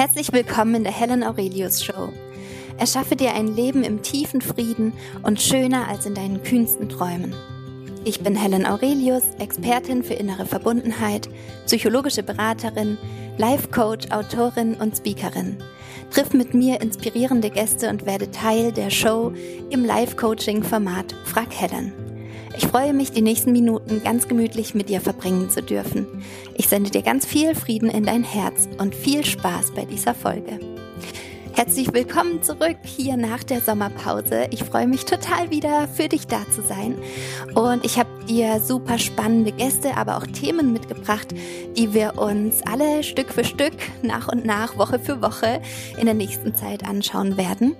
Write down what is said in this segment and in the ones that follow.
Herzlich willkommen in der Helen Aurelius Show. Erschaffe dir ein Leben im tiefen Frieden und schöner als in deinen kühnsten Träumen. Ich bin Helen Aurelius, Expertin für innere Verbundenheit, psychologische Beraterin, Life Coach, Autorin und Speakerin. Triff mit mir inspirierende Gäste und werde Teil der Show im Live-Coaching-Format Frag Helen. Ich freue mich, die nächsten Minuten ganz gemütlich mit dir verbringen zu dürfen. Ich sende dir ganz viel Frieden in dein Herz und viel Spaß bei dieser Folge. Herzlich willkommen zurück hier nach der Sommerpause. Ich freue mich total wieder für dich da zu sein. Und ich habe dir super spannende Gäste, aber auch Themen mitgebracht, die wir uns alle Stück für Stück, nach und nach, Woche für Woche in der nächsten Zeit anschauen werden.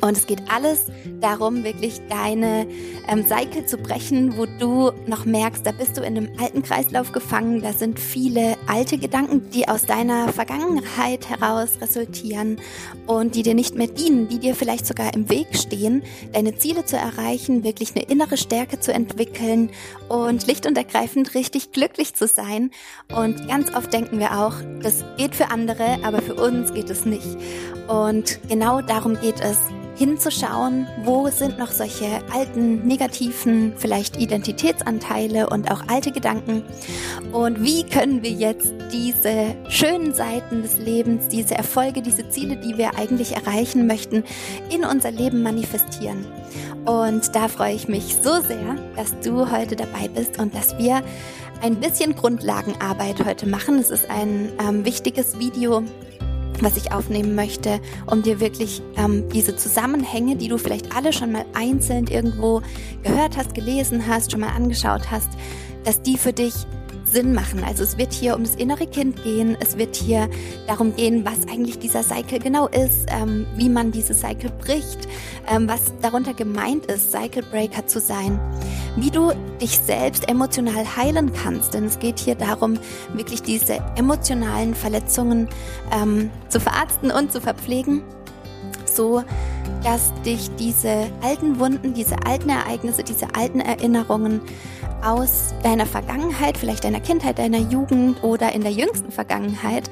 Und es geht alles darum, wirklich deine ähm, Cycle zu brechen, wo du noch merkst, da bist du in einem alten Kreislauf gefangen, da sind viele alte Gedanken, die aus deiner Vergangenheit heraus resultieren und die dir nicht mehr dienen, die dir vielleicht sogar im Weg stehen, deine Ziele zu erreichen, wirklich eine innere Stärke zu entwickeln und licht und ergreifend richtig glücklich zu sein. Und ganz oft denken wir auch, das geht für andere, aber für uns geht es nicht. Und genau darum geht es hinzuschauen, wo sind noch solche alten, negativen, vielleicht Identitätsanteile und auch alte Gedanken und wie können wir jetzt diese schönen Seiten des Lebens, diese Erfolge, diese Ziele, die wir eigentlich erreichen möchten, in unser Leben manifestieren. Und da freue ich mich so sehr, dass du heute dabei bist und dass wir ein bisschen Grundlagenarbeit heute machen. Es ist ein ähm, wichtiges Video, was ich aufnehmen möchte, um dir wirklich ähm, diese Zusammenhänge, die du vielleicht alle schon mal einzeln irgendwo gehört hast, gelesen hast, schon mal angeschaut hast, dass die für dich Sinn machen. Also es wird hier um das innere Kind gehen, es wird hier darum gehen, was eigentlich dieser Cycle genau ist, ähm, wie man diese Cycle bricht, ähm, was darunter gemeint ist, Cycle Breaker zu sein, wie du dich selbst emotional heilen kannst. Denn es geht hier darum, wirklich diese emotionalen Verletzungen ähm, zu verarzten und zu verpflegen, so dass dich diese alten Wunden, diese alten Ereignisse, diese alten Erinnerungen aus deiner Vergangenheit, vielleicht deiner Kindheit, deiner Jugend oder in der jüngsten Vergangenheit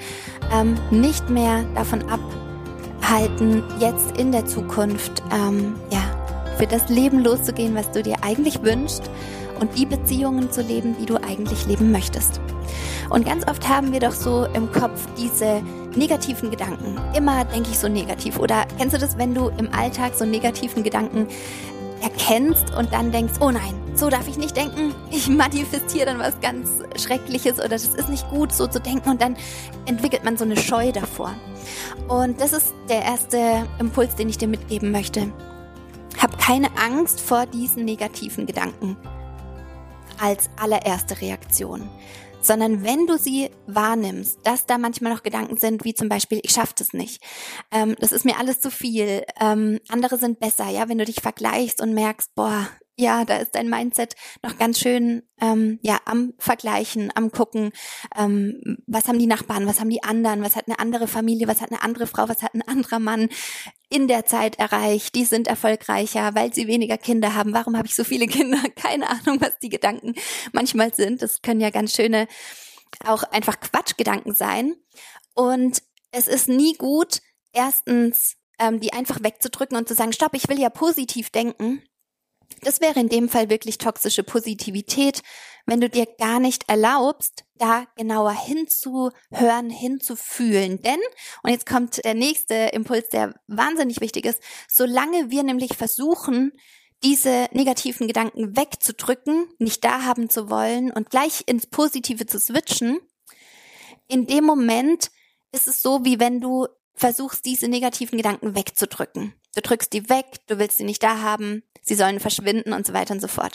ähm, nicht mehr davon abhalten, jetzt in der Zukunft ähm, ja, für das Leben loszugehen, was du dir eigentlich wünschst und die Beziehungen zu leben, die du eigentlich leben möchtest. Und ganz oft haben wir doch so im Kopf diese negativen Gedanken. Immer denke ich so negativ. Oder kennst du das, wenn du im Alltag so negativen Gedanken erkennst und dann denkst, oh nein, so darf ich nicht denken, ich manifestiere dann was ganz Schreckliches oder das ist nicht gut, so zu denken. Und dann entwickelt man so eine Scheu davor. Und das ist der erste Impuls, den ich dir mitgeben möchte. Hab keine Angst vor diesen negativen Gedanken als allererste Reaktion. Sondern wenn du sie wahrnimmst, dass da manchmal noch Gedanken sind, wie zum Beispiel, ich schaffe das nicht, ähm, das ist mir alles zu viel, ähm, andere sind besser, ja, wenn du dich vergleichst und merkst, boah, ja, da ist dein Mindset noch ganz schön ähm, ja am Vergleichen, am gucken, ähm, was haben die Nachbarn, was haben die anderen, was hat eine andere Familie, was hat eine andere Frau, was hat ein anderer Mann in der Zeit erreicht, die sind erfolgreicher, weil sie weniger Kinder haben. Warum habe ich so viele Kinder? Keine Ahnung, was die Gedanken manchmal sind. Das können ja ganz schöne auch einfach Quatschgedanken sein. Und es ist nie gut, erstens ähm, die einfach wegzudrücken und zu sagen, stopp, ich will ja positiv denken das wäre in dem Fall wirklich toxische Positivität, wenn du dir gar nicht erlaubst, da genauer hinzuhören, hinzufühlen. Denn, und jetzt kommt der nächste Impuls, der wahnsinnig wichtig ist, solange wir nämlich versuchen, diese negativen Gedanken wegzudrücken, nicht da haben zu wollen und gleich ins Positive zu switchen, in dem Moment ist es so, wie wenn du versuchst, diese negativen Gedanken wegzudrücken. Du drückst die weg, du willst sie nicht da haben, sie sollen verschwinden und so weiter und so fort.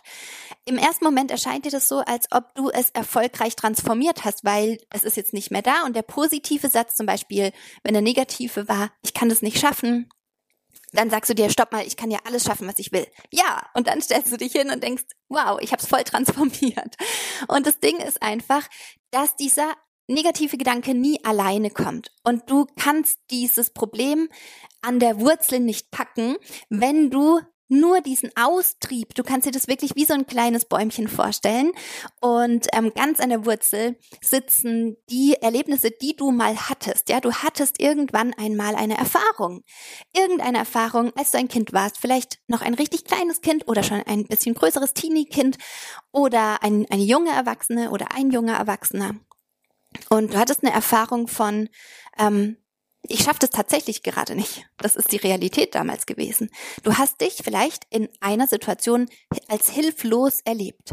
Im ersten Moment erscheint dir das so, als ob du es erfolgreich transformiert hast, weil es ist jetzt nicht mehr da und der positive Satz zum Beispiel, wenn der negative war, ich kann das nicht schaffen, dann sagst du dir, stopp mal, ich kann ja alles schaffen, was ich will. Ja, und dann stellst du dich hin und denkst, wow, ich habe es voll transformiert. Und das Ding ist einfach, dass dieser negative Gedanke nie alleine kommt. Und du kannst dieses Problem an der Wurzel nicht packen, wenn du nur diesen Austrieb. Du kannst dir das wirklich wie so ein kleines Bäumchen vorstellen. Und ähm, ganz an der Wurzel sitzen die Erlebnisse, die du mal hattest. Ja, du hattest irgendwann einmal eine Erfahrung. Irgendeine Erfahrung, als du ein Kind warst. Vielleicht noch ein richtig kleines Kind oder schon ein bisschen größeres Teenie-Kind oder ein, eine junge Erwachsene oder ein junger Erwachsener. Und du hattest eine Erfahrung von, ähm, ich schaffe das tatsächlich gerade nicht. Das ist die Realität damals gewesen. Du hast dich vielleicht in einer Situation als hilflos erlebt.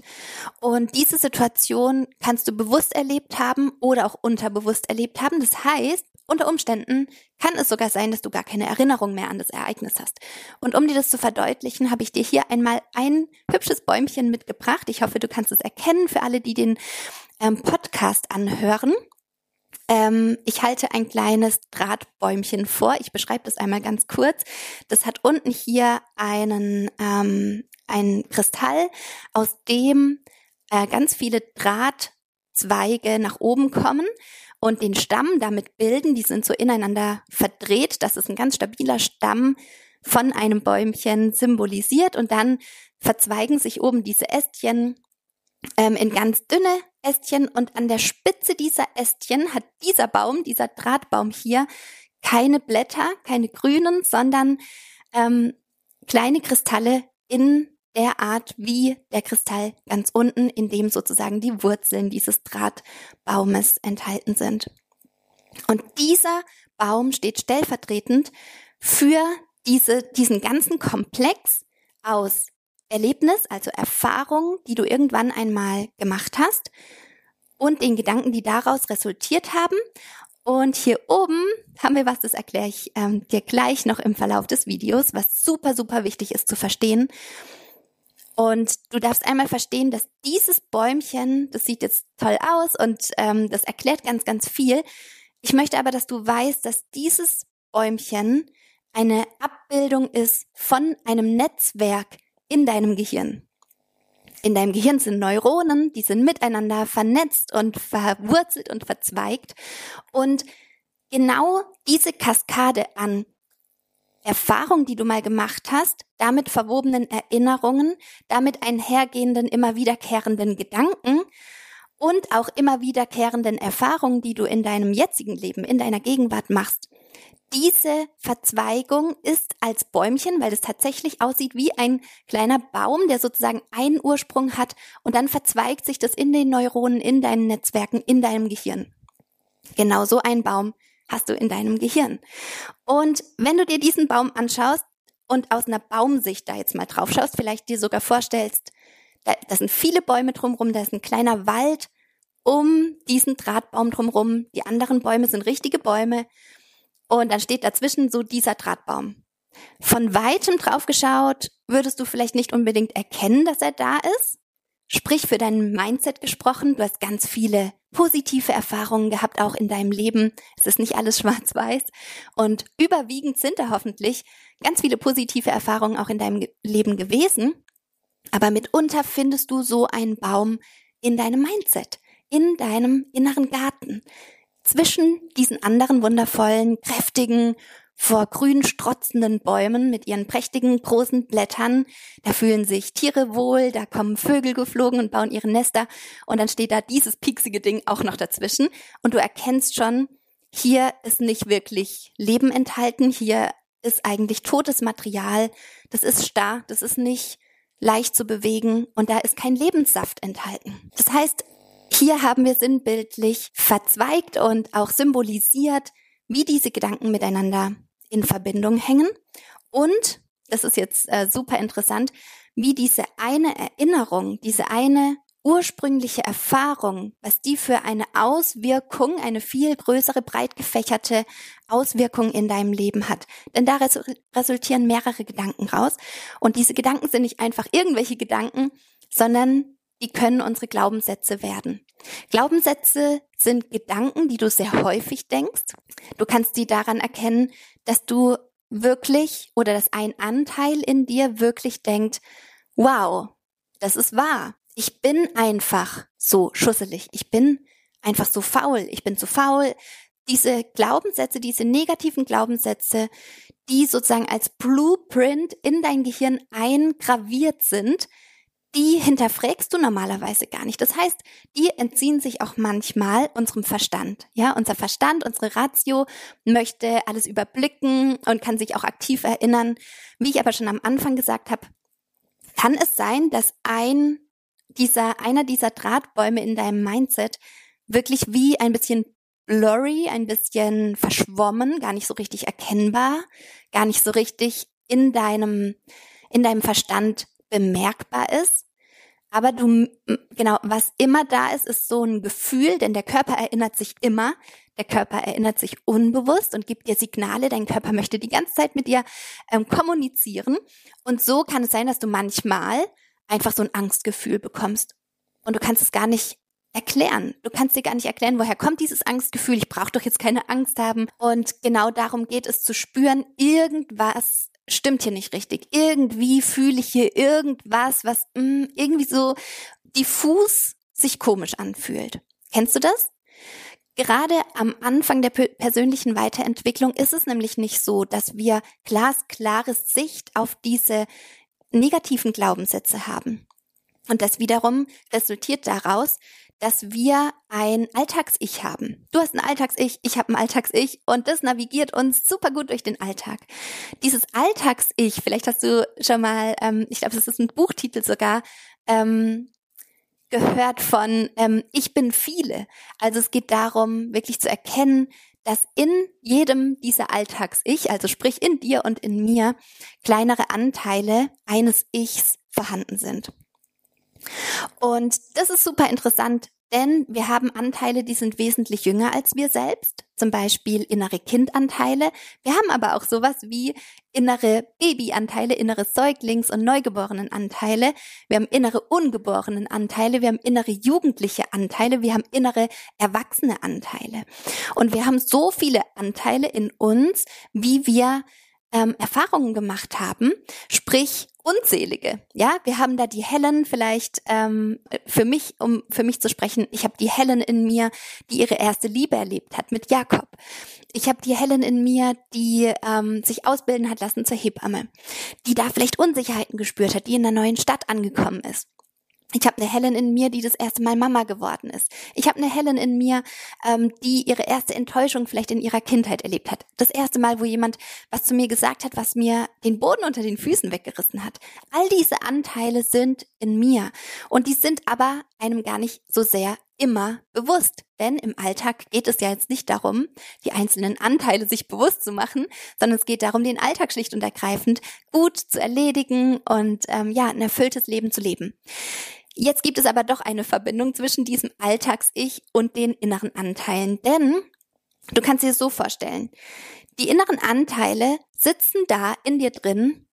Und diese Situation kannst du bewusst erlebt haben oder auch unterbewusst erlebt haben. Das heißt, unter Umständen kann es sogar sein, dass du gar keine Erinnerung mehr an das Ereignis hast. Und um dir das zu verdeutlichen, habe ich dir hier einmal ein hübsches Bäumchen mitgebracht. Ich hoffe, du kannst es erkennen für alle, die den ähm, Podcast anhören. Ähm, ich halte ein kleines Drahtbäumchen vor. Ich beschreibe das einmal ganz kurz. Das hat unten hier einen, ähm, einen Kristall, aus dem äh, ganz viele Drahtzweige nach oben kommen und den Stamm damit bilden. Die sind so ineinander verdreht. Das ist ein ganz stabiler Stamm von einem Bäumchen symbolisiert und dann verzweigen sich oben diese Ästchen ähm, in ganz dünne Ästchen und an der Spitze dieser Ästchen hat dieser Baum, dieser Drahtbaum hier, keine Blätter, keine grünen, sondern ähm, kleine Kristalle in der Art wie der Kristall ganz unten, in dem sozusagen die Wurzeln dieses Drahtbaumes enthalten sind. Und dieser Baum steht stellvertretend für diese, diesen ganzen Komplex aus Erlebnis, also Erfahrung, die du irgendwann einmal gemacht hast und den Gedanken, die daraus resultiert haben. Und hier oben haben wir was, das erkläre ich ähm, dir gleich noch im Verlauf des Videos, was super, super wichtig ist zu verstehen. Und du darfst einmal verstehen, dass dieses Bäumchen, das sieht jetzt toll aus und ähm, das erklärt ganz, ganz viel. Ich möchte aber, dass du weißt, dass dieses Bäumchen eine Abbildung ist von einem Netzwerk in deinem Gehirn. In deinem Gehirn sind Neuronen, die sind miteinander vernetzt und verwurzelt und verzweigt. Und genau diese Kaskade an Erfahrungen, die du mal gemacht hast, damit verwobenen Erinnerungen, damit einhergehenden, immer wiederkehrenden Gedanken und auch immer wiederkehrenden Erfahrungen, die du in deinem jetzigen Leben, in deiner Gegenwart machst, diese Verzweigung ist als Bäumchen, weil es tatsächlich aussieht wie ein kleiner Baum, der sozusagen einen Ursprung hat und dann verzweigt sich das in den Neuronen, in deinen Netzwerken, in deinem Gehirn. Genau so ein Baum hast du in deinem Gehirn. Und wenn du dir diesen Baum anschaust und aus einer Baumsicht da jetzt mal drauf schaust, vielleicht dir sogar vorstellst, da, da sind viele Bäume drumherum, da ist ein kleiner Wald um diesen Drahtbaum drumherum. Die anderen Bäume sind richtige Bäume und dann steht dazwischen so dieser Drahtbaum. Von weitem drauf geschaut, würdest du vielleicht nicht unbedingt erkennen, dass er da ist. Sprich für dein Mindset gesprochen, du hast ganz viele positive Erfahrungen gehabt, auch in deinem Leben. Es ist nicht alles schwarz-weiß. Und überwiegend sind da hoffentlich ganz viele positive Erfahrungen auch in deinem Leben gewesen. Aber mitunter findest du so einen Baum in deinem Mindset, in deinem inneren Garten zwischen diesen anderen wundervollen, kräftigen, vor grün strotzenden Bäumen mit ihren prächtigen großen Blättern. Da fühlen sich Tiere wohl, da kommen Vögel geflogen und bauen ihre Nester. Und dann steht da dieses pieksige Ding auch noch dazwischen. Und du erkennst schon, hier ist nicht wirklich Leben enthalten, hier ist eigentlich totes Material, das ist starr, das ist nicht leicht zu bewegen. Und da ist kein Lebenssaft enthalten. Das heißt, hier haben wir sinnbildlich verzweigt und auch symbolisiert, wie diese Gedanken miteinander in Verbindung hängen und, das ist jetzt äh, super interessant, wie diese eine Erinnerung, diese eine ursprüngliche Erfahrung, was die für eine Auswirkung, eine viel größere, breit gefächerte Auswirkung in deinem Leben hat. Denn da resultieren mehrere Gedanken raus. Und diese Gedanken sind nicht einfach irgendwelche Gedanken, sondern die können unsere Glaubenssätze werden. Glaubenssätze sind Gedanken, die du sehr häufig denkst. Du kannst die daran erkennen, dass du wirklich oder dass ein Anteil in dir wirklich denkt, wow, das ist wahr. Ich bin einfach so schusselig. Ich bin einfach so faul. Ich bin zu faul. Diese Glaubenssätze, diese negativen Glaubenssätze, die sozusagen als Blueprint in dein Gehirn eingraviert sind, die hinterfragst du normalerweise gar nicht. Das heißt, die entziehen sich auch manchmal unserem Verstand. Ja, unser Verstand, unsere Ratio möchte alles überblicken und kann sich auch aktiv erinnern. Wie ich aber schon am Anfang gesagt habe, kann es sein, dass ein dieser, einer dieser Drahtbäume in deinem Mindset wirklich wie ein bisschen blurry, ein bisschen verschwommen, gar nicht so richtig erkennbar, gar nicht so richtig in deinem, in deinem Verstand bemerkbar ist. Aber du, genau, was immer da ist, ist so ein Gefühl, denn der Körper erinnert sich immer. Der Körper erinnert sich unbewusst und gibt dir Signale. Dein Körper möchte die ganze Zeit mit dir ähm, kommunizieren. Und so kann es sein, dass du manchmal einfach so ein Angstgefühl bekommst. Und du kannst es gar nicht erklären. Du kannst dir gar nicht erklären, woher kommt dieses Angstgefühl. Ich brauche doch jetzt keine Angst haben. Und genau darum geht es zu spüren, irgendwas stimmt hier nicht richtig. Irgendwie fühle ich hier irgendwas, was mh, mm, irgendwie so diffus sich komisch anfühlt. Kennst du das? Gerade am Anfang der persönlichen Weiterentwicklung ist es nämlich nicht so, dass wir glasklare Sicht auf diese negativen Glaubenssätze haben. Und das wiederum resultiert daraus, dass wir ein Alltags-Ich haben. Du hast ein Alltags-Ich, ich habe ein Alltags-Ich und das navigiert uns super gut durch den Alltag. Dieses Alltags-Ich, vielleicht hast du schon mal, ähm, ich glaube, das ist ein Buchtitel sogar, ähm, gehört von ähm, Ich bin viele. Also es geht darum, wirklich zu erkennen, dass in jedem dieser Alltags-Ich, also sprich in dir und in mir, kleinere Anteile eines Ichs vorhanden sind. Und das ist super interessant, denn wir haben Anteile, die sind wesentlich jünger als wir selbst, zum Beispiel innere Kindanteile. Wir haben aber auch sowas wie innere Babyanteile, innere Säuglings- und Neugeborenenanteile. Wir haben innere ungeborenen Anteile, wir haben innere jugendliche Anteile, wir haben innere erwachsene Anteile. Und wir haben so viele Anteile in uns, wie wir ähm, Erfahrungen gemacht haben, sprich unzählige. Ja, wir haben da die Helen vielleicht ähm, für mich, um für mich zu sprechen. Ich habe die Helen in mir, die ihre erste Liebe erlebt hat mit Jakob. Ich habe die Helen in mir, die ähm, sich ausbilden hat lassen zur Hebamme, die da vielleicht Unsicherheiten gespürt hat, die in einer neuen Stadt angekommen ist. Ich habe eine Helen in mir, die das erste Mal Mama geworden ist. Ich habe eine Helen in mir, ähm, die ihre erste Enttäuschung vielleicht in ihrer Kindheit erlebt hat. Das erste Mal, wo jemand was zu mir gesagt hat, was mir den Boden unter den Füßen weggerissen hat. All diese Anteile sind in mir und die sind aber einem gar nicht so sehr immer bewusst. Denn im Alltag geht es ja jetzt nicht darum, die einzelnen Anteile sich bewusst zu machen, sondern es geht darum, den Alltag schlicht und ergreifend gut zu erledigen und ähm, ja, ein erfülltes Leben zu leben. Jetzt gibt es aber doch eine Verbindung zwischen diesem Alltags-Ich und den inneren Anteilen, denn du kannst dir es so vorstellen. Die inneren Anteile sitzen da in dir drin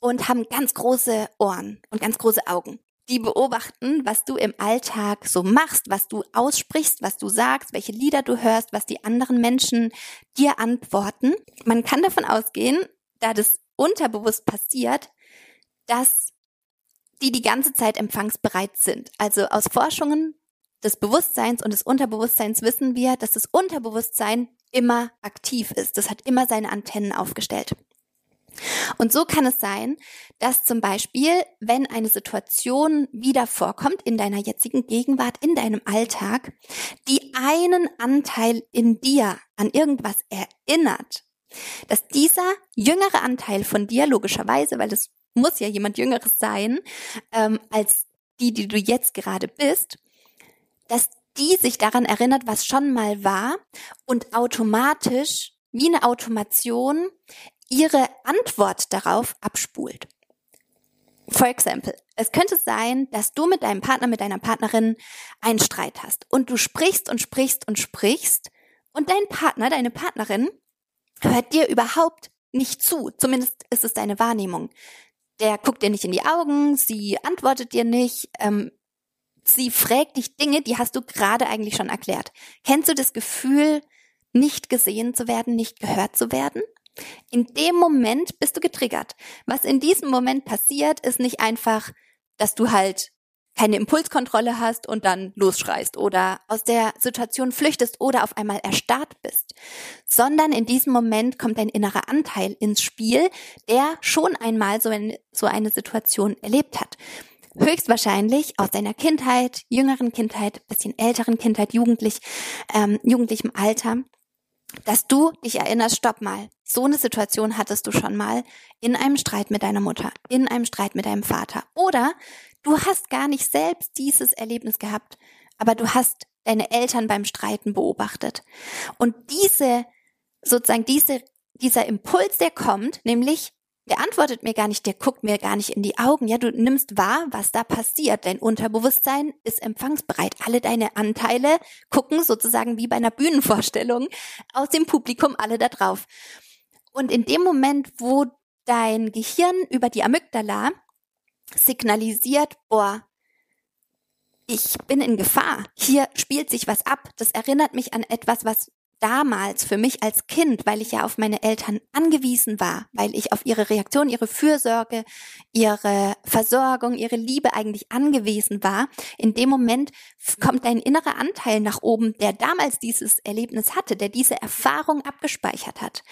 und haben ganz große Ohren und ganz große Augen. Die beobachten, was du im Alltag so machst, was du aussprichst, was du sagst, welche Lieder du hörst, was die anderen Menschen dir antworten. Man kann davon ausgehen, da das unterbewusst passiert, dass die die ganze Zeit empfangsbereit sind. Also aus Forschungen des Bewusstseins und des Unterbewusstseins wissen wir, dass das Unterbewusstsein immer aktiv ist. Das hat immer seine Antennen aufgestellt. Und so kann es sein, dass zum Beispiel, wenn eine Situation wieder vorkommt in deiner jetzigen Gegenwart, in deinem Alltag, die einen Anteil in dir an irgendwas erinnert, dass dieser jüngere Anteil von dir logischerweise, weil es muss ja jemand Jüngeres sein, ähm, als die, die du jetzt gerade bist, dass die sich daran erinnert, was schon mal war und automatisch wie eine Automation ihre Antwort darauf abspult. For example, es könnte sein, dass du mit deinem Partner, mit deiner Partnerin einen Streit hast und du sprichst und sprichst und sprichst und dein Partner, deine Partnerin hört dir überhaupt nicht zu. Zumindest ist es deine Wahrnehmung der guckt dir nicht in die Augen, sie antwortet dir nicht, ähm, sie fragt dich Dinge, die hast du gerade eigentlich schon erklärt. Kennst du das Gefühl, nicht gesehen zu werden, nicht gehört zu werden? In dem Moment bist du getriggert. Was in diesem Moment passiert, ist nicht einfach, dass du halt keine Impulskontrolle hast und dann losschreist oder aus der Situation flüchtest oder auf einmal erstarrt bist, sondern in diesem Moment kommt dein innerer Anteil ins Spiel, der schon einmal so eine, so eine Situation erlebt hat. Höchstwahrscheinlich aus deiner Kindheit, jüngeren Kindheit, bisschen älteren Kindheit, jugendlich, ähm, jugendlichem Alter dass du dich erinnerst, stopp mal, so eine Situation hattest du schon mal in einem Streit mit deiner Mutter, in einem Streit mit deinem Vater. Oder du hast gar nicht selbst dieses Erlebnis gehabt, aber du hast deine Eltern beim Streiten beobachtet. Und diese, sozusagen diese, dieser Impuls, der kommt, nämlich der antwortet mir gar nicht, der guckt mir gar nicht in die Augen. Ja, du nimmst wahr, was da passiert. Dein Unterbewusstsein ist empfangsbereit. Alle deine Anteile gucken sozusagen wie bei einer Bühnenvorstellung aus dem Publikum alle da drauf. Und in dem Moment, wo dein Gehirn über die Amygdala signalisiert, boah, ich bin in Gefahr. Hier spielt sich was ab. Das erinnert mich an etwas, was damals für mich als Kind, weil ich ja auf meine Eltern angewiesen war, weil ich auf ihre Reaktion, ihre Fürsorge, ihre Versorgung, ihre Liebe eigentlich angewiesen war, in dem Moment kommt dein innerer Anteil nach oben, der damals dieses Erlebnis hatte, der diese Erfahrung abgespeichert hat.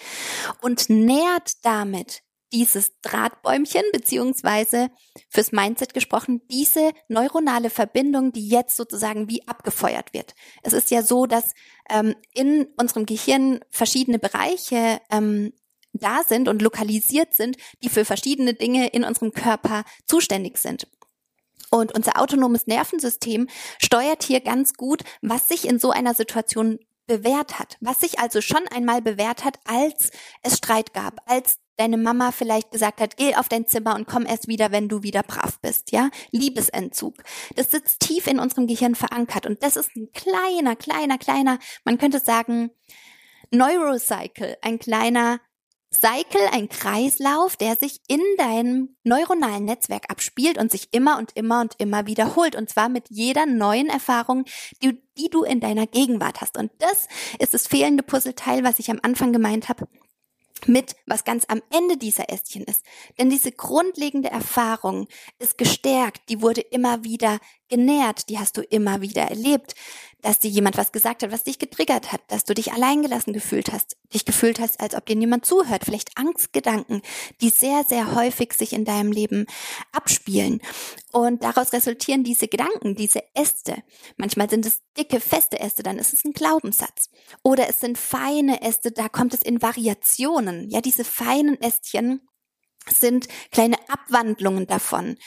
Und nährt damit dieses Drahtbäumchen, beziehungsweise fürs Mindset gesprochen, diese neuronale Verbindung, die jetzt sozusagen wie abgefeuert wird. Es ist ja so, dass ähm, in unserem Gehirn verschiedene Bereiche ähm, da sind und lokalisiert sind, die für verschiedene Dinge in unserem Körper zuständig sind. Und unser autonomes Nervensystem steuert hier ganz gut, was sich in so einer Situation bewährt hat, was sich also schon einmal bewährt hat, als es Streit gab, als deine Mama vielleicht gesagt hat, geh auf dein Zimmer und komm erst wieder, wenn du wieder brav bist, ja? Liebesentzug. Das sitzt tief in unserem Gehirn verankert und das ist ein kleiner, kleiner, kleiner, man könnte sagen, Neurocycle, ein kleiner Cycle, ein Kreislauf, der sich in deinem neuronalen Netzwerk abspielt und sich immer und immer und immer wiederholt. Und zwar mit jeder neuen Erfahrung, die, die du in deiner Gegenwart hast. Und das ist das fehlende Puzzleteil, was ich am Anfang gemeint habe mit, was ganz am Ende dieser Ästchen ist. Denn diese grundlegende Erfahrung ist gestärkt, die wurde immer wieder genährt, die hast du immer wieder erlebt dass dir jemand was gesagt hat, was dich getriggert hat, dass du dich alleingelassen gefühlt hast, dich gefühlt hast, als ob dir niemand zuhört, vielleicht Angstgedanken, die sehr, sehr häufig sich in deinem Leben abspielen. Und daraus resultieren diese Gedanken, diese Äste. Manchmal sind es dicke, feste Äste, dann ist es ein Glaubenssatz. Oder es sind feine Äste, da kommt es in Variationen. Ja, diese feinen Ästchen sind kleine Abwandlungen davon.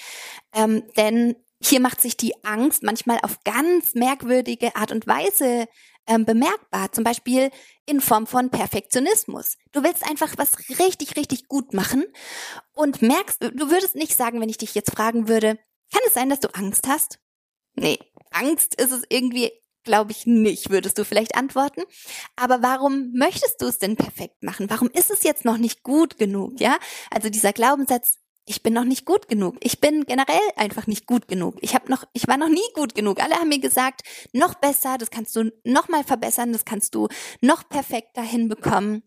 Ähm, denn hier macht sich die Angst manchmal auf ganz merkwürdige Art und Weise ähm, bemerkbar, zum Beispiel in Form von Perfektionismus. Du willst einfach was richtig, richtig gut machen und merkst, du würdest nicht sagen, wenn ich dich jetzt fragen würde, kann es sein, dass du Angst hast? Nee, Angst ist es irgendwie, glaube ich, nicht, würdest du vielleicht antworten. Aber warum möchtest du es denn perfekt machen? Warum ist es jetzt noch nicht gut genug? Ja, also dieser Glaubenssatz, ich bin noch nicht gut genug. Ich bin generell einfach nicht gut genug. Ich habe noch, ich war noch nie gut genug. Alle haben mir gesagt, noch besser, das kannst du noch mal verbessern, das kannst du noch perfekter hinbekommen.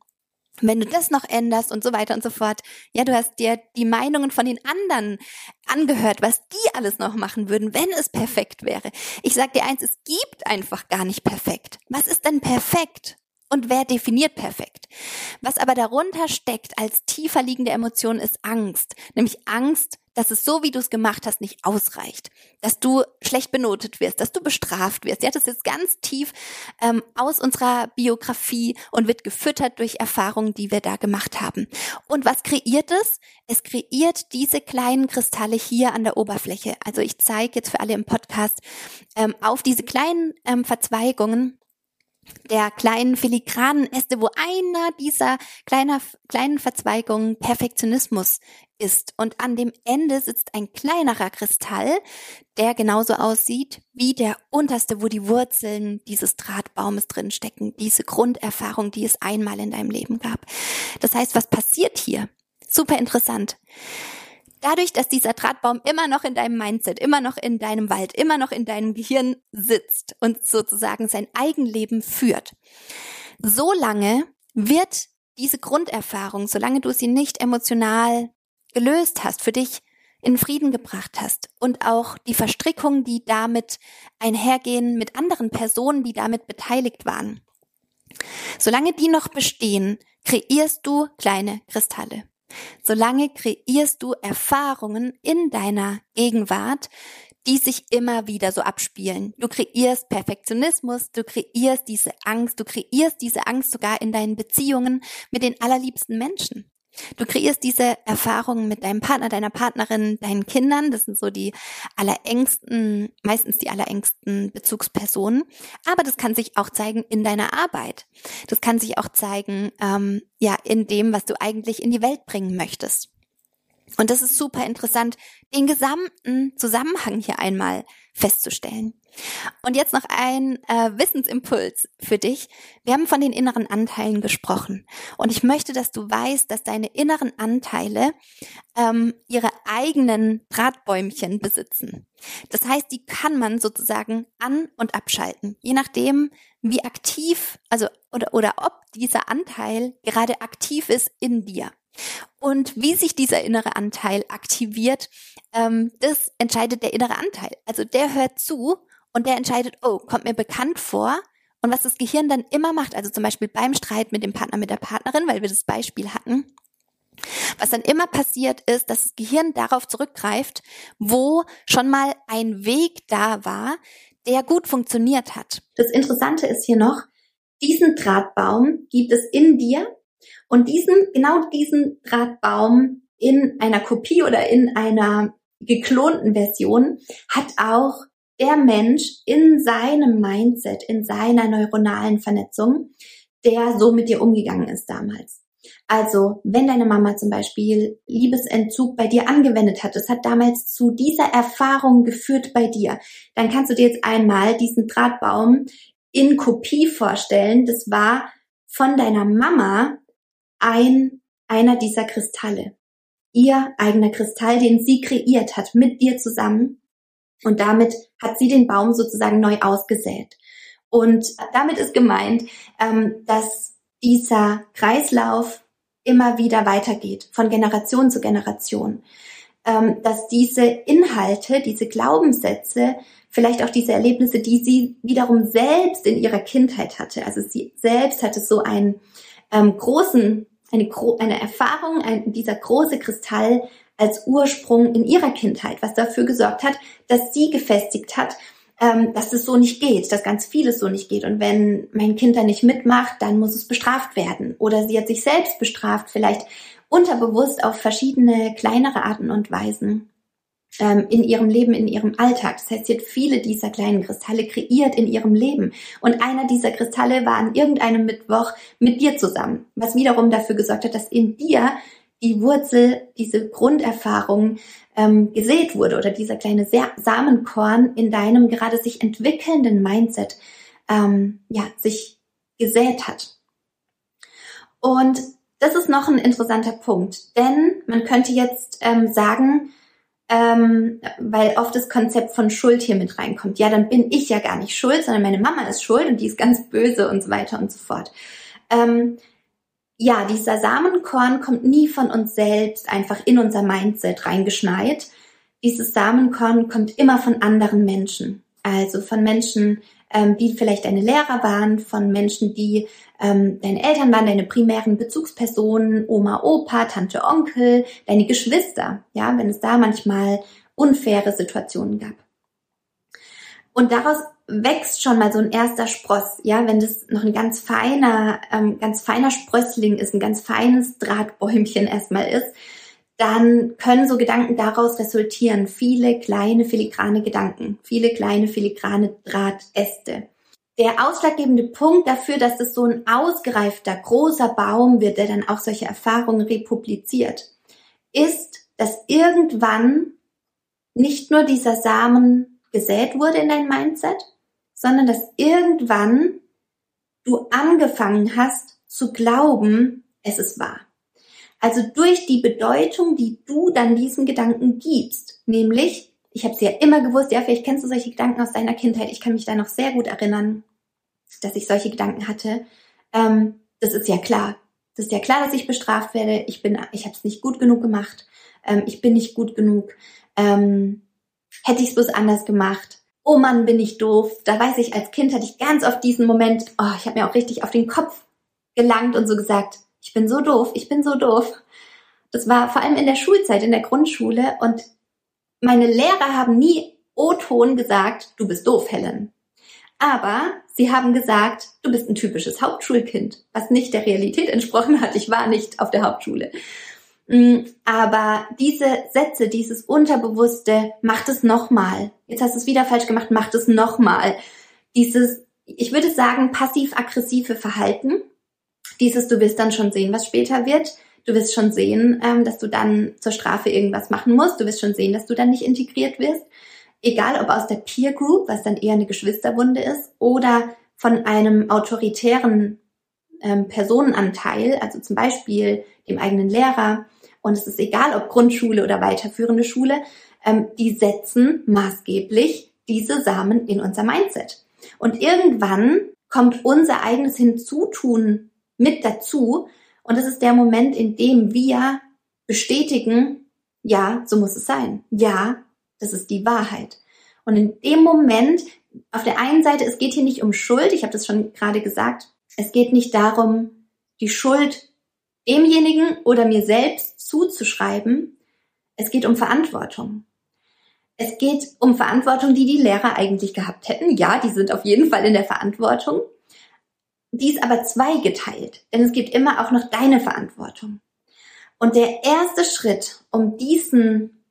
Wenn du das noch änderst und so weiter und so fort. Ja, du hast dir die Meinungen von den anderen angehört, was die alles noch machen würden, wenn es perfekt wäre. Ich sag dir eins, es gibt einfach gar nicht perfekt. Was ist denn perfekt? Und wer definiert perfekt? Was aber darunter steckt als tiefer liegende Emotion ist Angst. Nämlich Angst, dass es so, wie du es gemacht hast, nicht ausreicht. Dass du schlecht benotet wirst, dass du bestraft wirst. Ja, das ist ganz tief ähm, aus unserer Biografie und wird gefüttert durch Erfahrungen, die wir da gemacht haben. Und was kreiert es? Es kreiert diese kleinen Kristalle hier an der Oberfläche. Also ich zeige jetzt für alle im Podcast ähm, auf diese kleinen ähm, Verzweigungen der kleinen filigranen Äste, wo einer dieser kleiner, kleinen Verzweigungen Perfektionismus ist. Und an dem Ende sitzt ein kleinerer Kristall, der genauso aussieht wie der unterste, wo die Wurzeln dieses Drahtbaumes drinstecken, diese Grunderfahrung, die es einmal in deinem Leben gab. Das heißt, was passiert hier? Super interessant. Dadurch, dass dieser Drahtbaum immer noch in deinem Mindset, immer noch in deinem Wald, immer noch in deinem Gehirn sitzt und sozusagen sein Eigenleben führt, so lange wird diese Grunderfahrung, solange du sie nicht emotional gelöst hast, für dich in Frieden gebracht hast und auch die Verstrickungen, die damit einhergehen mit anderen Personen, die damit beteiligt waren. Solange die noch bestehen, kreierst du kleine Kristalle. Solange kreierst du Erfahrungen in deiner Gegenwart, die sich immer wieder so abspielen. Du kreierst Perfektionismus, du kreierst diese Angst, du kreierst diese Angst sogar in deinen Beziehungen mit den allerliebsten Menschen. Du kreierst diese Erfahrungen mit deinem Partner, deiner Partnerin, deinen Kindern. Das sind so die allerengsten, meistens die allerengsten Bezugspersonen. Aber das kann sich auch zeigen in deiner Arbeit. Das kann sich auch zeigen, ähm, ja, in dem, was du eigentlich in die Welt bringen möchtest. Und das ist super interessant, den gesamten Zusammenhang hier einmal festzustellen. Und jetzt noch ein äh, Wissensimpuls für dich. Wir haben von den inneren Anteilen gesprochen. Und ich möchte, dass du weißt, dass deine inneren Anteile ähm, ihre eigenen Drahtbäumchen besitzen. Das heißt, die kann man sozusagen an- und abschalten. Je nachdem, wie aktiv, also oder, oder ob dieser Anteil gerade aktiv ist in dir. Und wie sich dieser innere Anteil aktiviert, ähm, das entscheidet der innere Anteil. Also der hört zu und der entscheidet, oh, kommt mir bekannt vor. Und was das Gehirn dann immer macht, also zum Beispiel beim Streit mit dem Partner, mit der Partnerin, weil wir das Beispiel hatten, was dann immer passiert ist, dass das Gehirn darauf zurückgreift, wo schon mal ein Weg da war, der gut funktioniert hat. Das Interessante ist hier noch, diesen Drahtbaum gibt es in dir und diesen, genau diesen Drahtbaum in einer Kopie oder in einer geklonten Version hat auch der Mensch in seinem Mindset, in seiner neuronalen Vernetzung, der so mit dir umgegangen ist damals. Also, wenn deine Mama zum Beispiel Liebesentzug bei dir angewendet hat, das hat damals zu dieser Erfahrung geführt bei dir, dann kannst du dir jetzt einmal diesen Drahtbaum in Kopie vorstellen. Das war von deiner Mama ein, einer dieser Kristalle. Ihr eigener Kristall, den sie kreiert hat mit dir zusammen. Und damit hat sie den Baum sozusagen neu ausgesät. Und damit ist gemeint, ähm, dass dieser Kreislauf immer wieder weitergeht, von Generation zu Generation. Ähm, dass diese Inhalte, diese Glaubenssätze, vielleicht auch diese Erlebnisse, die sie wiederum selbst in ihrer Kindheit hatte, also sie selbst hatte so einen ähm, großen eine, eine Erfahrung, ein, dieser große Kristall als Ursprung in ihrer Kindheit, was dafür gesorgt hat, dass sie gefestigt hat, ähm, dass es so nicht geht, dass ganz vieles so nicht geht. Und wenn mein Kind da nicht mitmacht, dann muss es bestraft werden. Oder sie hat sich selbst bestraft, vielleicht unterbewusst auf verschiedene kleinere Arten und Weisen ähm, in ihrem Leben, in ihrem Alltag. Das heißt, sie hat viele dieser kleinen Kristalle kreiert in ihrem Leben. Und einer dieser Kristalle war an irgendeinem Mittwoch mit dir zusammen, was wiederum dafür gesorgt hat, dass in dir die Wurzel, diese Grunderfahrung ähm, gesät wurde oder dieser kleine Samenkorn in deinem gerade sich entwickelnden Mindset ähm, ja sich gesät hat. Und das ist noch ein interessanter Punkt, denn man könnte jetzt ähm, sagen, ähm, weil oft das Konzept von Schuld hier mit reinkommt. Ja, dann bin ich ja gar nicht schuld, sondern meine Mama ist schuld und die ist ganz böse und so weiter und so fort. Ähm, ja, dieser Samenkorn kommt nie von uns selbst einfach in unser Mindset reingeschneit. Dieses Samenkorn kommt immer von anderen Menschen. Also von Menschen, ähm, die vielleicht deine Lehrer waren, von Menschen, die ähm, deine Eltern waren, deine primären Bezugspersonen, Oma, Opa, Tante, Onkel, deine Geschwister, ja, wenn es da manchmal unfaire Situationen gab. Und daraus wächst schon mal so ein erster Spross, ja, wenn das noch ein ganz feiner, ähm, ganz feiner Sprössling ist, ein ganz feines Drahtbäumchen erstmal ist, dann können so Gedanken daraus resultieren. Viele kleine filigrane Gedanken, viele kleine filigrane Drahtäste. Der ausschlaggebende Punkt dafür, dass es so ein ausgereifter, großer Baum wird, der dann auch solche Erfahrungen republiziert, ist, dass irgendwann nicht nur dieser Samen gesät wurde in dein Mindset, sondern dass irgendwann du angefangen hast zu glauben, es ist wahr. Also durch die Bedeutung, die du dann diesen Gedanken gibst, nämlich, ich habe es ja immer gewusst, ja, vielleicht kennst du solche Gedanken aus deiner Kindheit, ich kann mich da noch sehr gut erinnern, dass ich solche Gedanken hatte. Ähm, das ist ja klar. Das ist ja klar, dass ich bestraft werde. Ich bin, ich habe es nicht gut genug gemacht. Ähm, ich bin nicht gut genug. Ähm, hätte ich es bloß anders gemacht. Oh Mann, bin ich doof. Da weiß ich, als Kind hatte ich ganz oft diesen Moment, oh, ich habe mir auch richtig auf den Kopf gelangt und so gesagt, ich bin so doof, ich bin so doof. Das war vor allem in der Schulzeit, in der Grundschule und meine Lehrer haben nie O-Ton gesagt, du bist doof, Helen. Aber sie haben gesagt, du bist ein typisches Hauptschulkind, was nicht der Realität entsprochen hat. Ich war nicht auf der Hauptschule. Mm, aber diese Sätze, dieses Unterbewusste, macht es nochmal. Jetzt hast du es wieder falsch gemacht, macht es nochmal. Dieses, ich würde sagen, passiv-aggressive Verhalten. Dieses, du wirst dann schon sehen, was später wird. Du wirst schon sehen, ähm, dass du dann zur Strafe irgendwas machen musst. Du wirst schon sehen, dass du dann nicht integriert wirst. Egal ob aus der Peer Group, was dann eher eine Geschwisterwunde ist, oder von einem autoritären ähm, Personenanteil, also zum Beispiel dem eigenen Lehrer. Und es ist egal, ob Grundschule oder weiterführende Schule, ähm, die setzen maßgeblich diese Samen in unser Mindset. Und irgendwann kommt unser eigenes Hinzutun mit dazu, und das ist der Moment, in dem wir bestätigen, ja, so muss es sein. Ja, das ist die Wahrheit. Und in dem Moment, auf der einen Seite, es geht hier nicht um Schuld, ich habe das schon gerade gesagt, es geht nicht darum, die Schuld demjenigen oder mir selbst zuzuschreiben. Es geht um Verantwortung. Es geht um Verantwortung, die die Lehrer eigentlich gehabt hätten. Ja, die sind auf jeden Fall in der Verantwortung. Die ist aber zweigeteilt, denn es gibt immer auch noch deine Verantwortung. Und der erste Schritt, um diesen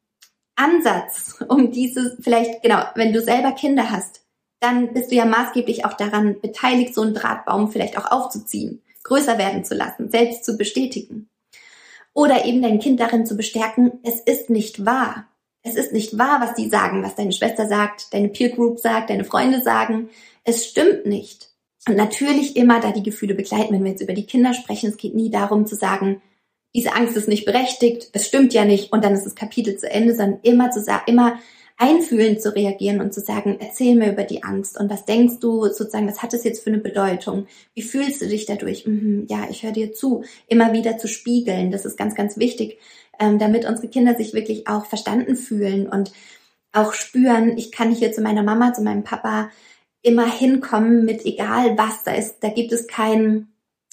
Ansatz, um dieses, vielleicht, genau, wenn du selber Kinder hast, dann bist du ja maßgeblich auch daran beteiligt, so einen Drahtbaum vielleicht auch aufzuziehen, größer werden zu lassen, selbst zu bestätigen. Oder eben dein Kind darin zu bestärken, es ist nicht wahr. Es ist nicht wahr, was die sagen, was deine Schwester sagt, deine Peer Group sagt, deine Freunde sagen. Es stimmt nicht. Und natürlich immer da die Gefühle begleiten, wenn wir jetzt über die Kinder sprechen. Es geht nie darum zu sagen, diese Angst ist nicht berechtigt, es stimmt ja nicht und dann ist das Kapitel zu Ende, sondern immer zu sagen, immer einfühlend zu reagieren und zu sagen, erzähl mir über die Angst und was denkst du sozusagen, was hat es jetzt für eine Bedeutung? Wie fühlst du dich dadurch? Mhm, ja, ich höre dir zu. Immer wieder zu spiegeln, das ist ganz, ganz wichtig, ähm, damit unsere Kinder sich wirklich auch verstanden fühlen und auch spüren, ich kann hier zu meiner Mama, zu meinem Papa immer hinkommen mit egal was da ist. Da gibt es kein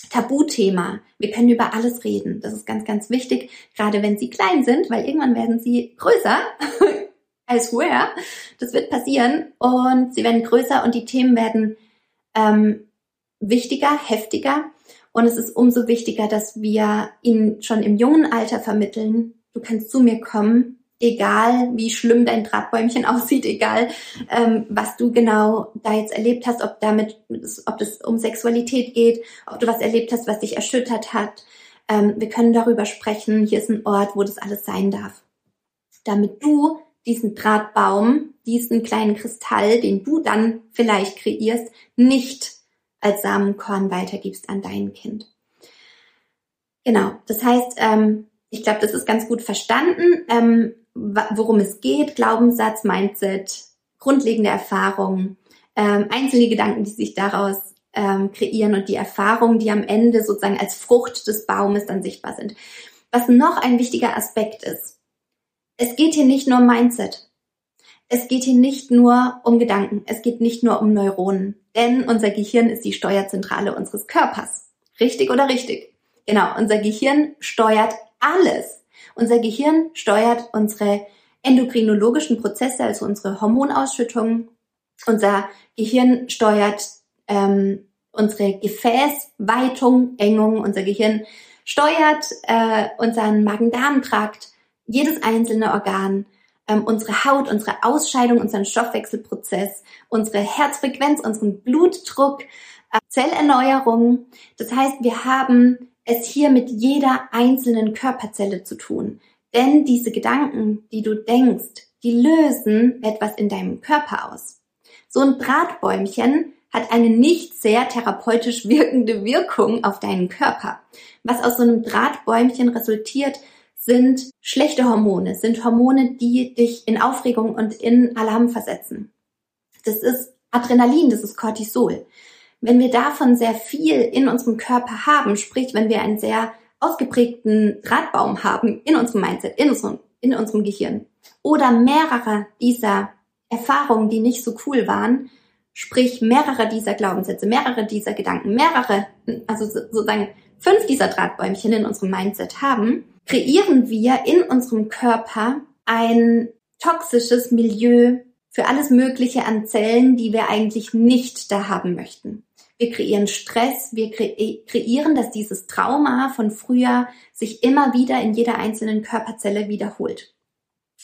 Tabuthema. Wir können über alles reden. Das ist ganz, ganz wichtig, gerade wenn sie klein sind, weil irgendwann werden sie größer. I swear. Das wird passieren und sie werden größer und die Themen werden ähm, wichtiger, heftiger. Und es ist umso wichtiger, dass wir ihnen schon im jungen Alter vermitteln, du kannst zu mir kommen, egal wie schlimm dein Drahtbäumchen aussieht, egal ähm, was du genau da jetzt erlebt hast, ob damit, ob es um Sexualität geht, ob du was erlebt hast, was dich erschüttert hat. Ähm, wir können darüber sprechen. Hier ist ein Ort, wo das alles sein darf. Damit du diesen Drahtbaum, diesen kleinen Kristall, den du dann vielleicht kreierst, nicht als Samenkorn weitergibst an dein Kind. Genau, das heißt, ähm, ich glaube, das ist ganz gut verstanden. Ähm, worum es geht, Glaubenssatz, Mindset, grundlegende Erfahrungen, ähm, einzelne Gedanken, die sich daraus ähm, kreieren und die Erfahrungen, die am Ende sozusagen als Frucht des Baumes dann sichtbar sind. Was noch ein wichtiger Aspekt ist, es geht hier nicht nur um Mindset. Es geht hier nicht nur um Gedanken. Es geht nicht nur um Neuronen. Denn unser Gehirn ist die Steuerzentrale unseres Körpers. Richtig oder richtig? Genau, unser Gehirn steuert alles. Unser Gehirn steuert unsere endokrinologischen Prozesse, also unsere Hormonausschüttung. Unser Gehirn steuert ähm, unsere Gefäßweitung, Engung. Unser Gehirn steuert äh, unseren Magen-Darm-Trakt, jedes einzelne Organ, ähm, unsere Haut, unsere Ausscheidung, unseren Stoffwechselprozess, unsere Herzfrequenz, unseren Blutdruck, äh, Zellerneuerung. Das heißt, wir haben es hier mit jeder einzelnen Körperzelle zu tun. Denn diese Gedanken, die du denkst, die lösen etwas in deinem Körper aus. So ein Drahtbäumchen hat eine nicht sehr therapeutisch wirkende Wirkung auf deinen Körper. Was aus so einem Drahtbäumchen resultiert, sind schlechte Hormone, sind Hormone, die dich in Aufregung und in Alarm versetzen. Das ist Adrenalin, das ist Cortisol. Wenn wir davon sehr viel in unserem Körper haben, sprich, wenn wir einen sehr ausgeprägten Drahtbaum haben in unserem Mindset, in unserem, in unserem Gehirn oder mehrere dieser Erfahrungen, die nicht so cool waren, sprich mehrere dieser Glaubenssätze, mehrere dieser Gedanken, mehrere, also sozusagen fünf dieser Drahtbäumchen in unserem Mindset haben, kreieren wir in unserem Körper ein toxisches Milieu für alles Mögliche an Zellen, die wir eigentlich nicht da haben möchten. Wir kreieren Stress, wir kre kreieren, dass dieses Trauma von früher sich immer wieder in jeder einzelnen Körperzelle wiederholt.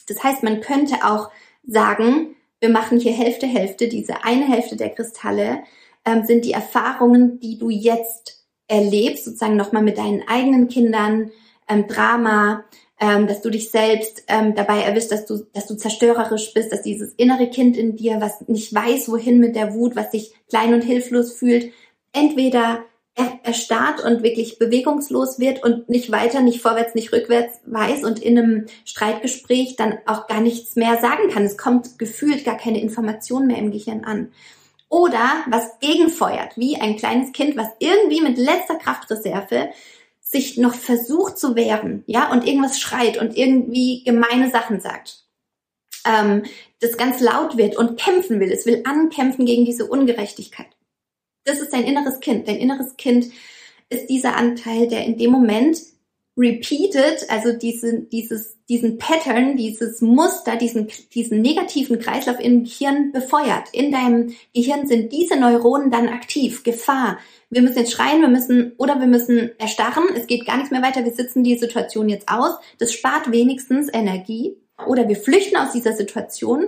Das heißt, man könnte auch sagen, wir machen hier Hälfte, Hälfte. Diese eine Hälfte der Kristalle ähm, sind die Erfahrungen, die du jetzt erlebst, sozusagen nochmal mit deinen eigenen Kindern, ähm, Drama, ähm, dass du dich selbst ähm, dabei erwischt, dass du, dass du zerstörerisch bist, dass dieses innere Kind in dir, was nicht weiß, wohin mit der Wut, was sich klein und hilflos fühlt, entweder erstarrt und wirklich bewegungslos wird und nicht weiter, nicht vorwärts, nicht rückwärts weiß und in einem Streitgespräch dann auch gar nichts mehr sagen kann. Es kommt gefühlt gar keine Information mehr im Gehirn an. Oder was gegenfeuert, wie ein kleines Kind, was irgendwie mit letzter Kraftreserve sich noch versucht zu wehren, ja, und irgendwas schreit und irgendwie gemeine Sachen sagt. Ähm, das ganz laut wird und kämpfen will. Es will ankämpfen gegen diese Ungerechtigkeit. Das ist dein inneres Kind. Dein inneres Kind ist dieser Anteil, der in dem Moment repeated, also diese, dieses, diesen Pattern, dieses Muster, diesen, diesen negativen Kreislauf im Gehirn befeuert. In deinem Gehirn sind diese Neuronen dann aktiv. Gefahr. Wir müssen jetzt schreien, wir müssen, oder wir müssen erstarren. Es geht gar nichts mehr weiter. Wir sitzen die Situation jetzt aus. Das spart wenigstens Energie. Oder wir flüchten aus dieser Situation.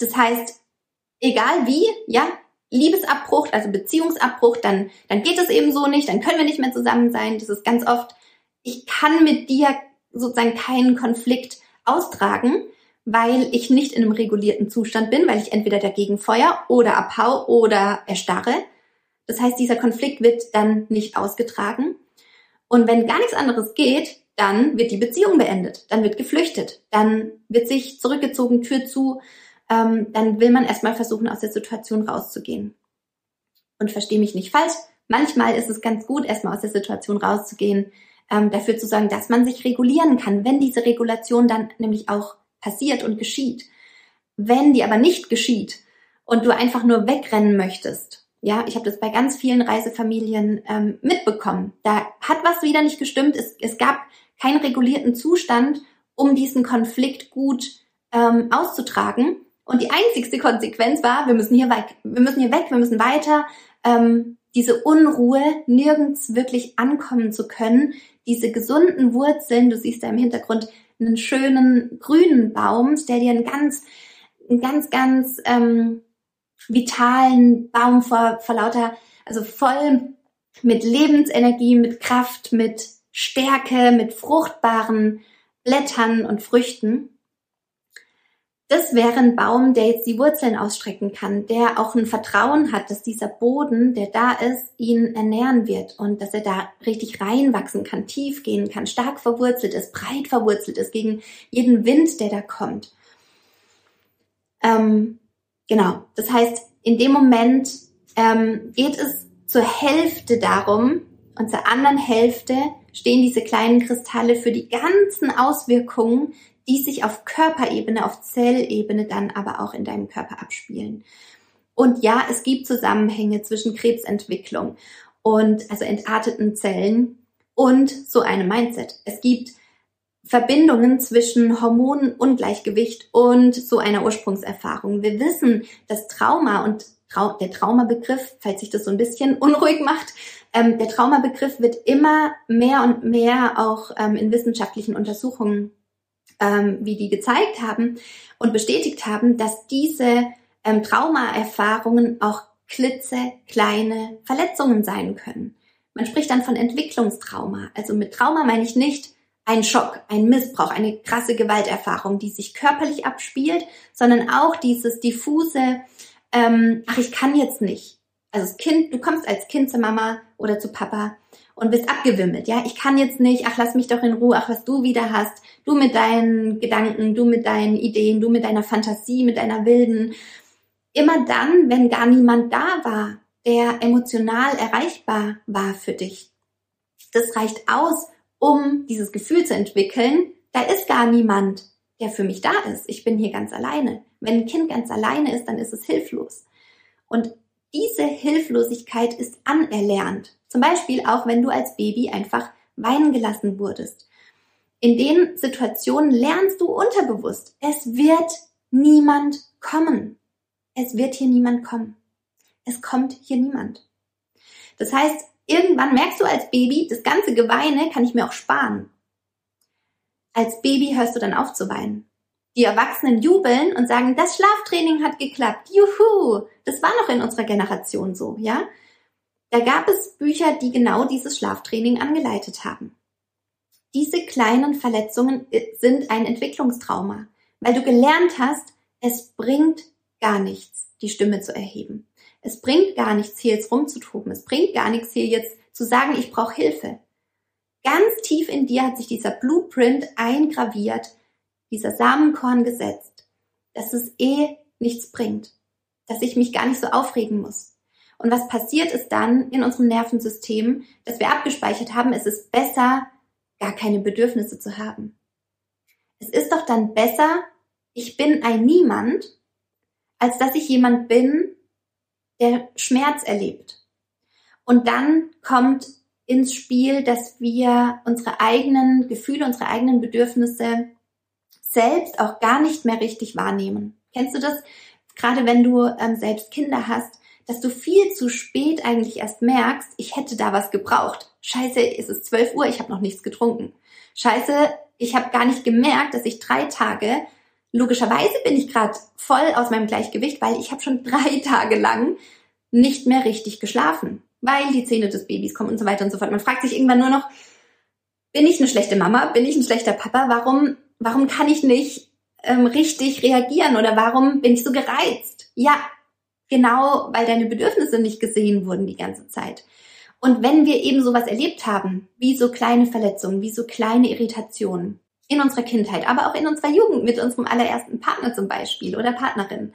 Das heißt, egal wie, ja, Liebesabbruch, also Beziehungsabbruch, dann, dann geht es eben so nicht, dann können wir nicht mehr zusammen sein. Das ist ganz oft, ich kann mit dir sozusagen keinen Konflikt austragen, weil ich nicht in einem regulierten Zustand bin, weil ich entweder dagegen feuer oder abhau oder erstarre. Das heißt, dieser Konflikt wird dann nicht ausgetragen. Und wenn gar nichts anderes geht, dann wird die Beziehung beendet, dann wird geflüchtet, dann wird sich zurückgezogen, Tür zu, ähm, dann will man erstmal versuchen, aus der Situation rauszugehen. Und verstehe mich nicht falsch, manchmal ist es ganz gut, erstmal aus der Situation rauszugehen, ähm, dafür zu sorgen, dass man sich regulieren kann, wenn diese Regulation dann nämlich auch passiert und geschieht. Wenn die aber nicht geschieht und du einfach nur wegrennen möchtest, ja, ich habe das bei ganz vielen Reisefamilien ähm, mitbekommen. Da hat was wieder nicht gestimmt. Es, es gab keinen regulierten Zustand, um diesen Konflikt gut ähm, auszutragen. Und die einzigste Konsequenz war, wir müssen hier weg, wir müssen hier weg, wir müssen weiter. Ähm, diese Unruhe, nirgends wirklich ankommen zu können, diese gesunden Wurzeln, du siehst da im Hintergrund einen schönen grünen Baum, stell dir einen ganz, einen ganz, ganz ähm, vitalen Baum vor, vor lauter, also voll mit Lebensenergie, mit Kraft, mit Stärke, mit fruchtbaren Blättern und Früchten das wäre ein Baum, der jetzt die Wurzeln ausstrecken kann, der auch ein Vertrauen hat, dass dieser Boden, der da ist, ihn ernähren wird und dass er da richtig reinwachsen kann, tief gehen kann, stark verwurzelt ist, breit verwurzelt ist gegen jeden Wind, der da kommt. Ähm, genau, das heißt, in dem Moment ähm, geht es zur Hälfte darum und zur anderen Hälfte stehen diese kleinen Kristalle für die ganzen Auswirkungen, die sich auf Körperebene, auf Zellebene dann aber auch in deinem Körper abspielen. Und ja, es gibt Zusammenhänge zwischen Krebsentwicklung und also entarteten Zellen und so einem Mindset. Es gibt Verbindungen zwischen Hormonungleichgewicht und so einer Ursprungserfahrung. Wir wissen, dass Trauma und Trau der Traumabegriff, falls sich das so ein bisschen unruhig macht, ähm, der Traumabegriff wird immer mehr und mehr auch ähm, in wissenschaftlichen Untersuchungen ähm, wie die gezeigt haben und bestätigt haben, dass diese ähm, Traumaerfahrungen auch klitzekleine Verletzungen sein können. Man spricht dann von Entwicklungstrauma. Also mit Trauma meine ich nicht ein Schock, ein Missbrauch, eine krasse Gewalterfahrung, die sich körperlich abspielt, sondern auch dieses diffuse, ähm, ach, ich kann jetzt nicht. Also das Kind, du kommst als Kind zur Mama oder zu Papa und bist abgewimmelt. Ja, ich kann jetzt nicht, ach, lass mich doch in Ruhe, ach, was du wieder hast, du mit deinen Gedanken, du mit deinen Ideen, du mit deiner Fantasie, mit deiner wilden. Immer dann, wenn gar niemand da war, der emotional erreichbar war für dich. Das reicht aus, um dieses Gefühl zu entwickeln, da ist gar niemand, der für mich da ist. Ich bin hier ganz alleine. Wenn ein Kind ganz alleine ist, dann ist es hilflos. Und diese Hilflosigkeit ist anerlernt. Zum Beispiel auch, wenn du als Baby einfach weinen gelassen wurdest. In den Situationen lernst du unterbewusst, es wird niemand kommen. Es wird hier niemand kommen. Es kommt hier niemand. Das heißt, irgendwann merkst du als Baby, das ganze Geweine kann ich mir auch sparen. Als Baby hörst du dann auf zu weinen. Die Erwachsenen jubeln und sagen, das Schlaftraining hat geklappt. Juhu! Das war noch in unserer Generation so, ja? Da gab es Bücher, die genau dieses Schlaftraining angeleitet haben. Diese kleinen Verletzungen äh, sind ein Entwicklungstrauma, weil du gelernt hast, es bringt gar nichts, die Stimme zu erheben. Es bringt gar nichts, hier jetzt rumzutoben. Es bringt gar nichts, hier jetzt zu sagen, ich brauche Hilfe. Ganz tief in dir hat sich dieser Blueprint eingraviert, dieser Samenkorn gesetzt, dass es eh nichts bringt, dass ich mich gar nicht so aufregen muss. Und was passiert ist dann in unserem Nervensystem, dass wir abgespeichert haben, es ist besser, gar keine Bedürfnisse zu haben. Es ist doch dann besser, ich bin ein Niemand, als dass ich jemand bin, der Schmerz erlebt. Und dann kommt ins Spiel, dass wir unsere eigenen Gefühle, unsere eigenen Bedürfnisse selbst auch gar nicht mehr richtig wahrnehmen. Kennst du das? Gerade wenn du ähm, selbst Kinder hast, dass du viel zu spät eigentlich erst merkst, ich hätte da was gebraucht. Scheiße, es ist 12 Uhr, ich habe noch nichts getrunken. Scheiße, ich habe gar nicht gemerkt, dass ich drei Tage, logischerweise bin ich gerade voll aus meinem Gleichgewicht, weil ich habe schon drei Tage lang nicht mehr richtig geschlafen, weil die Zähne des Babys kommen und so weiter und so fort. Man fragt sich irgendwann nur noch, bin ich eine schlechte Mama? Bin ich ein schlechter Papa? Warum, warum kann ich nicht ähm, richtig reagieren oder warum bin ich so gereizt? Ja, genau, weil deine Bedürfnisse nicht gesehen wurden die ganze Zeit. Und wenn wir eben sowas erlebt haben, wie so kleine Verletzungen, wie so kleine Irritationen in unserer Kindheit, aber auch in unserer Jugend mit unserem allerersten Partner zum Beispiel oder Partnerin,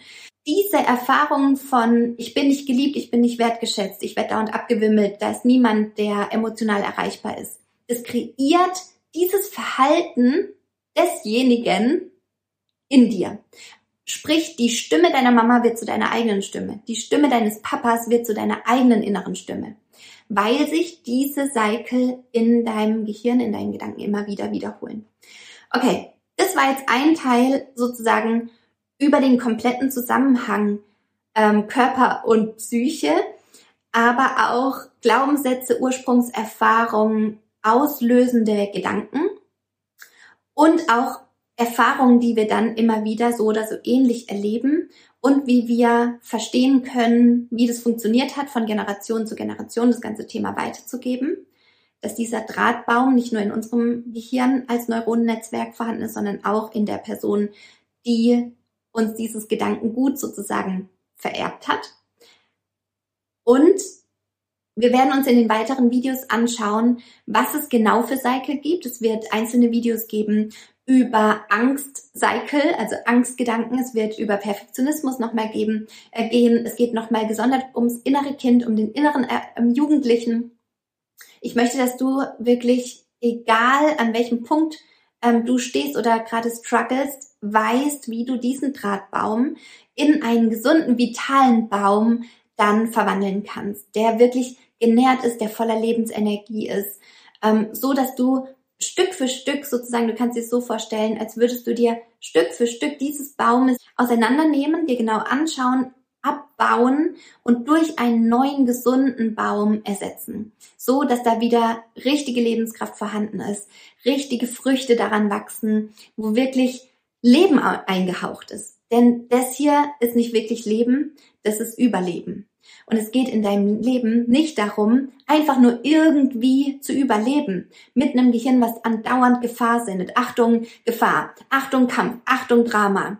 diese Erfahrung von, ich bin nicht geliebt, ich bin nicht wertgeschätzt, ich werde dauernd abgewimmelt, da ist niemand, der emotional erreichbar ist. Es kreiert dieses Verhalten desjenigen in dir. Sprich, die Stimme deiner Mama wird zu deiner eigenen Stimme. Die Stimme deines Papas wird zu deiner eigenen inneren Stimme. Weil sich diese Cycle in deinem Gehirn, in deinen Gedanken immer wieder wiederholen. Okay, das war jetzt ein Teil sozusagen über den kompletten Zusammenhang ähm, Körper und Psyche, aber auch Glaubenssätze, Ursprungserfahrungen, auslösende Gedanken und auch Erfahrungen, die wir dann immer wieder so oder so ähnlich erleben und wie wir verstehen können, wie das funktioniert hat, von Generation zu Generation das ganze Thema weiterzugeben. Dass dieser Drahtbaum nicht nur in unserem Gehirn als Neuronennetzwerk vorhanden ist, sondern auch in der Person, die uns dieses Gedankengut sozusagen vererbt hat. Und wir werden uns in den weiteren Videos anschauen, was es genau für Cycle gibt. Es wird einzelne Videos geben über Angst-Cycle, also Angstgedanken. Es wird über Perfektionismus nochmal geben, äh, gehen. Es geht nochmal gesondert ums innere Kind, um den inneren äh, Jugendlichen. Ich möchte, dass du wirklich, egal an welchem Punkt ähm, du stehst oder gerade struggles, weißt, wie du diesen Drahtbaum in einen gesunden, vitalen Baum dann verwandeln kannst, der wirklich genährt ist, der voller Lebensenergie ist, ähm, so dass du Stück für Stück sozusagen, du kannst dir so vorstellen, als würdest du dir Stück für Stück dieses Baumes auseinandernehmen, dir genau anschauen, abbauen und durch einen neuen gesunden Baum ersetzen, so dass da wieder richtige Lebenskraft vorhanden ist, richtige Früchte daran wachsen, wo wirklich Leben eingehaucht ist. Denn das hier ist nicht wirklich Leben, das ist Überleben. Und es geht in deinem Leben nicht darum, einfach nur irgendwie zu überleben. Mit einem Gehirn, was andauernd Gefahr sendet. Achtung, Gefahr. Achtung, Kampf. Achtung, Drama.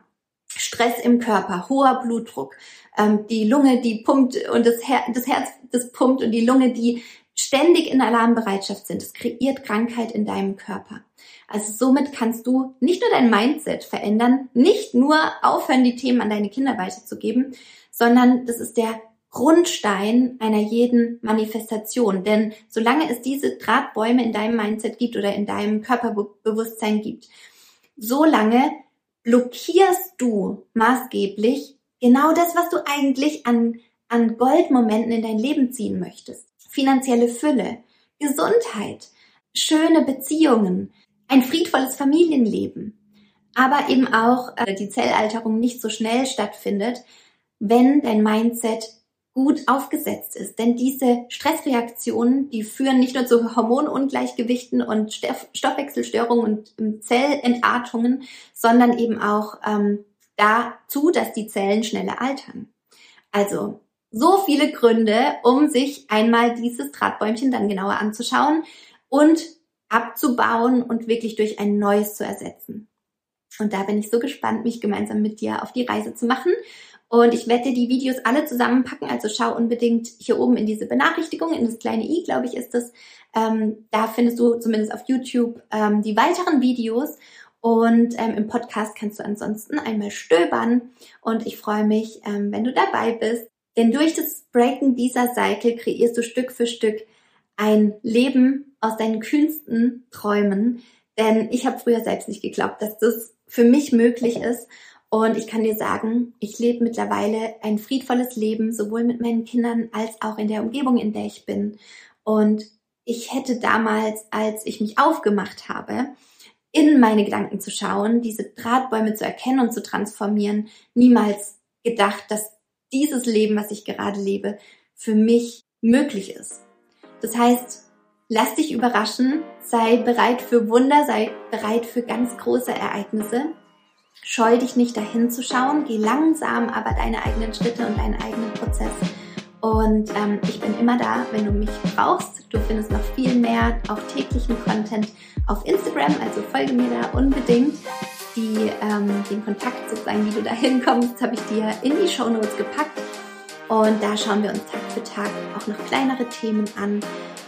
Stress im Körper, hoher Blutdruck, ähm, die Lunge, die pumpt und das, Her das Herz, das pumpt und die Lunge, die ständig in Alarmbereitschaft sind. Das kreiert Krankheit in deinem Körper. Also somit kannst du nicht nur dein Mindset verändern, nicht nur aufhören, die Themen an deine Kinder weiterzugeben, sondern das ist der Grundstein einer jeden Manifestation. Denn solange es diese Drahtbäume in deinem Mindset gibt oder in deinem Körperbewusstsein gibt, solange blockierst du maßgeblich genau das, was du eigentlich an, an Goldmomenten in dein Leben ziehen möchtest. Finanzielle Fülle, Gesundheit, schöne Beziehungen, ein friedvolles Familienleben, aber eben auch äh, die Zellalterung nicht so schnell stattfindet, wenn dein Mindset gut aufgesetzt ist. Denn diese Stressreaktionen, die führen nicht nur zu Hormonungleichgewichten und Stoffwechselstörungen und Zellentartungen, sondern eben auch ähm, dazu, dass die Zellen schneller altern. Also so viele Gründe, um sich einmal dieses Drahtbäumchen dann genauer anzuschauen und abzubauen und wirklich durch ein neues zu ersetzen. Und da bin ich so gespannt, mich gemeinsam mit dir auf die Reise zu machen. Und ich werde die Videos alle zusammenpacken, also schau unbedingt hier oben in diese Benachrichtigung, in das kleine i, glaube ich, ist das. Ähm, da findest du zumindest auf YouTube ähm, die weiteren Videos. Und ähm, im Podcast kannst du ansonsten einmal stöbern. Und ich freue mich, ähm, wenn du dabei bist. Denn durch das Breaken dieser Cycle kreierst du Stück für Stück ein Leben aus deinen kühnsten Träumen. Denn ich habe früher selbst nicht geglaubt, dass das für mich möglich ist. Und ich kann dir sagen, ich lebe mittlerweile ein friedvolles Leben, sowohl mit meinen Kindern als auch in der Umgebung, in der ich bin. Und ich hätte damals, als ich mich aufgemacht habe, in meine Gedanken zu schauen, diese Drahtbäume zu erkennen und zu transformieren, niemals gedacht, dass dieses Leben, was ich gerade lebe, für mich möglich ist. Das heißt, lass dich überraschen, sei bereit für Wunder, sei bereit für ganz große Ereignisse. Scheu dich nicht dahin zu schauen, geh langsam aber deine eigenen Schritte und deinen eigenen Prozess. Und ähm, ich bin immer da, wenn du mich brauchst. Du findest noch viel mehr, auch täglichen Content auf Instagram, also folge mir da unbedingt. Die, ähm, den Kontakt sozusagen, wie du da hinkommst, habe ich dir in die Show Notes gepackt. Und da schauen wir uns Tag für Tag auch noch kleinere Themen an,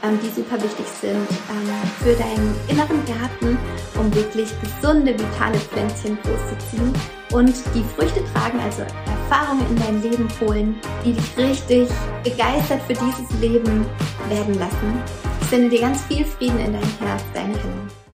ähm, die super wichtig sind ähm, für deinen inneren Garten, um wirklich gesunde, vitale Pflänzchen großzuziehen und die Früchte tragen, also Erfahrungen in dein Leben holen, die dich richtig begeistert für dieses Leben werden lassen. Ich sende dir ganz viel Frieden in dein Herz, deine Helen.